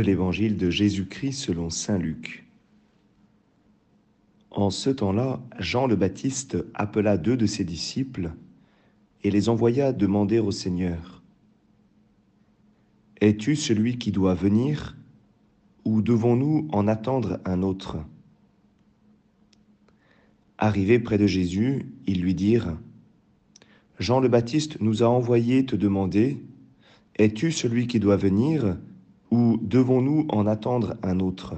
l'évangile de Jésus-Christ selon Saint Luc. En ce temps-là, Jean le Baptiste appela deux de ses disciples et les envoya demander au Seigneur, Es-tu celui qui doit venir ou devons-nous en attendre un autre? Arrivés près de Jésus, ils lui dirent, Jean le Baptiste nous a envoyé te demander, Es-tu celui qui doit venir ou devons-nous en attendre un autre?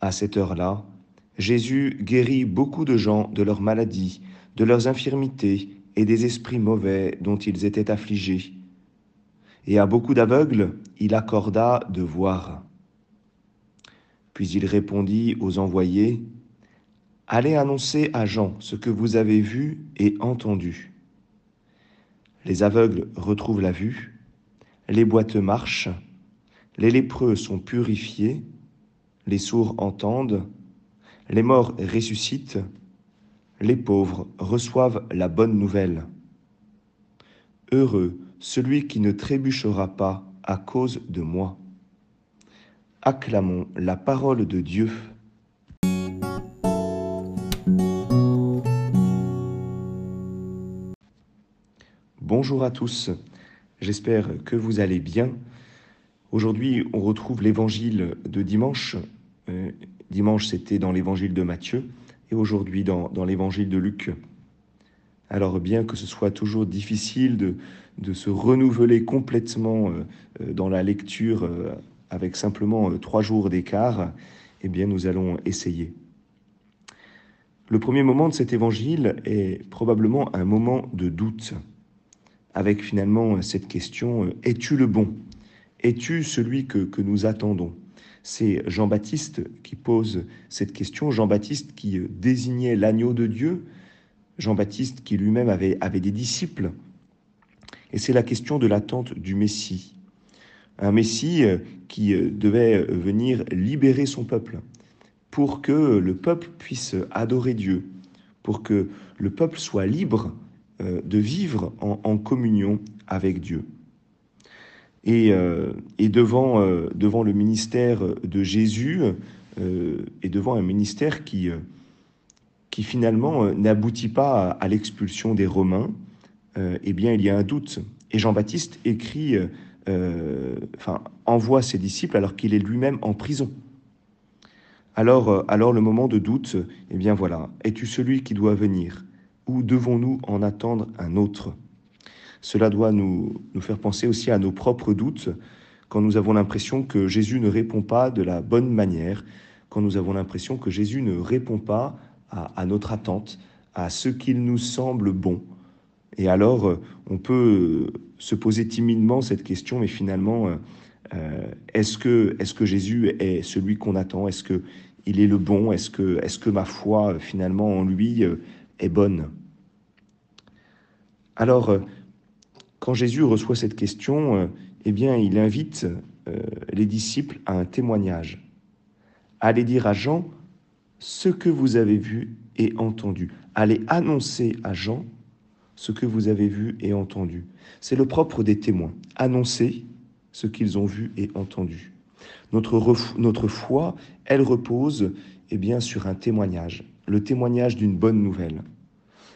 À cette heure-là, Jésus guérit beaucoup de gens de leurs maladies, de leurs infirmités et des esprits mauvais dont ils étaient affligés. Et à beaucoup d'aveugles, il accorda de voir. Puis il répondit aux envoyés, Allez annoncer à Jean ce que vous avez vu et entendu. Les aveugles retrouvent la vue, les boiteux marchent, les lépreux sont purifiés, les sourds entendent, les morts ressuscitent, les pauvres reçoivent la bonne nouvelle. Heureux celui qui ne trébuchera pas à cause de moi. Acclamons la parole de Dieu. Bonjour à tous. J'espère que vous allez bien. Aujourd'hui, on retrouve l'évangile de dimanche. Euh, dimanche, c'était dans l'évangile de Matthieu et aujourd'hui dans, l'évangile de Luc. Alors bien que ce soit toujours difficile de, de se renouveler complètement euh, euh, dans la lecture avec simplement trois jours d'écart, eh bien nous allons essayer. Le premier moment de cet évangile est probablement un moment de doute avec finalement cette question, euh, es-tu le bon? Es-tu celui que, nous attendons? C'est Jean-Baptiste qui pose cette question, Jean-Baptiste qui euh, désignait l'agneau de Dieu, Jean-Baptiste qui lui-même avait, avait des disciples. Et c'est la question de l'attente du Messie. Un Messie euh, qui devait venir libérer son peuple pour que le peuple puisse adorer Dieu, pour que le peuple soit libre euh, de vivre en, communion avec Dieu. Et, euh, devant, euh, devant le ministère de Jésus et devant un ministère qui, qui finalement n'aboutit pas à, l'expulsion des Romains, eh bien il y a un doute. Et Jean-Baptiste écrit, enfin envoie ses disciples alors qu'il est lui-même en prison. Alors, alors le moment de doute, eh bien voilà, es-tu celui qui doit venir? Ou devons-nous en attendre un autre? Cela doit nous, nous faire penser aussi à nos propres doutes quand nous avons l'impression que Jésus ne répond pas de la bonne manière, quand nous avons l'impression que Jésus ne répond pas à, notre attente, à ce qu'il nous semble bon. Et alors, on peut se poser timidement cette question, mais finalement, euh, est-ce que, est que Jésus est celui qu'on attend? Est-ce qu'il est le bon? Est-ce que, est que ma foi, finalement, en lui, est bonne? Alors, euh, quand Jésus reçoit cette question, euh, eh il invite euh, les disciples à un témoignage. Allez dire à Jean ce que vous avez vu et entendu. Allez annoncer à Jean ce que vous avez vu et entendu. C'est le propre des témoins, annoncer ce qu'ils ont vu et entendu. Notre, notre foi, elle repose eh bien, sur un témoignage, le témoignage d'une bonne nouvelle.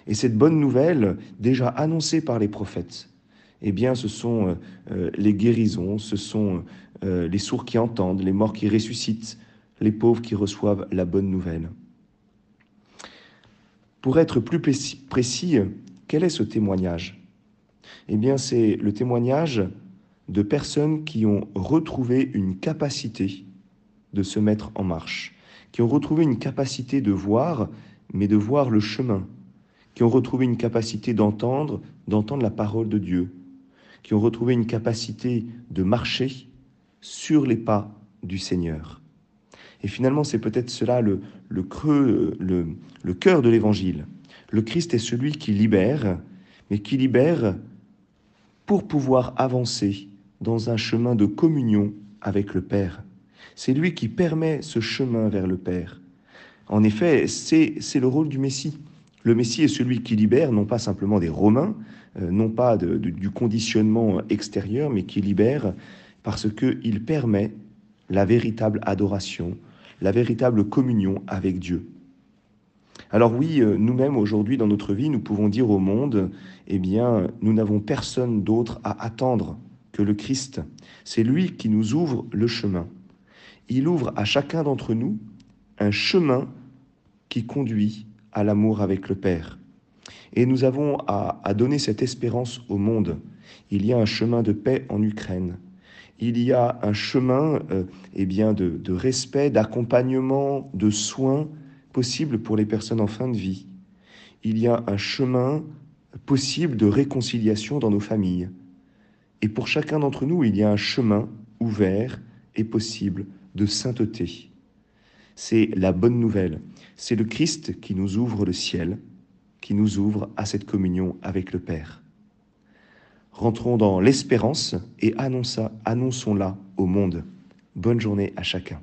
Et cette bonne nouvelle, déjà annoncée par les prophètes, eh bien, ce sont euh, euh, les guérisons, ce sont euh, les sourds qui entendent, les morts qui ressuscitent, les pauvres qui reçoivent la bonne nouvelle. Pour être plus précis, quel est ce témoignage? Eh bien, c'est le témoignage de personnes qui ont retrouvé une capacité de se mettre en marche, qui ont retrouvé une capacité de voir, mais de voir le chemin, qui ont retrouvé une capacité d'entendre, d'entendre la parole de Dieu, qui ont retrouvé une capacité de marcher sur les pas du Seigneur. Et finalement, c'est peut-être cela le, creux, le, le cœur de l'Évangile. Le Christ est celui qui libère, mais qui libère pour pouvoir avancer dans un chemin de communion avec le Père. C'est lui qui permet ce chemin vers le Père. En effet, c'est le rôle du Messie. Le Messie est celui qui libère non pas simplement des Romains, euh, non pas du conditionnement extérieur, mais qui libère parce qu'il permet la véritable adoration, la véritable communion avec Dieu. Alors oui, euh, nous-mêmes aujourd'hui dans notre vie, nous pouvons dire au monde, eh bien, nous n'avons personne d'autre à attendre que le Christ. C'est lui qui nous ouvre le chemin. Il ouvre à chacun d'entre nous un chemin qui conduit à l'amour avec le Père. Et nous avons à, donner cette espérance au monde. Il y a un chemin de paix en Ukraine. Il y a un chemin euh, eh de respect, d'accompagnement, de soins possible pour les personnes en fin de vie. Il y a un chemin possible de réconciliation dans nos familles. Et pour chacun d'entre nous, il y a un chemin ouvert et possible de sainteté. C'est la bonne nouvelle. C'est le Christ qui nous ouvre le ciel, qui nous ouvre à cette communion avec le Père. Rentrons dans l'espérance et annonçons-la au monde. Bonne journée à chacun.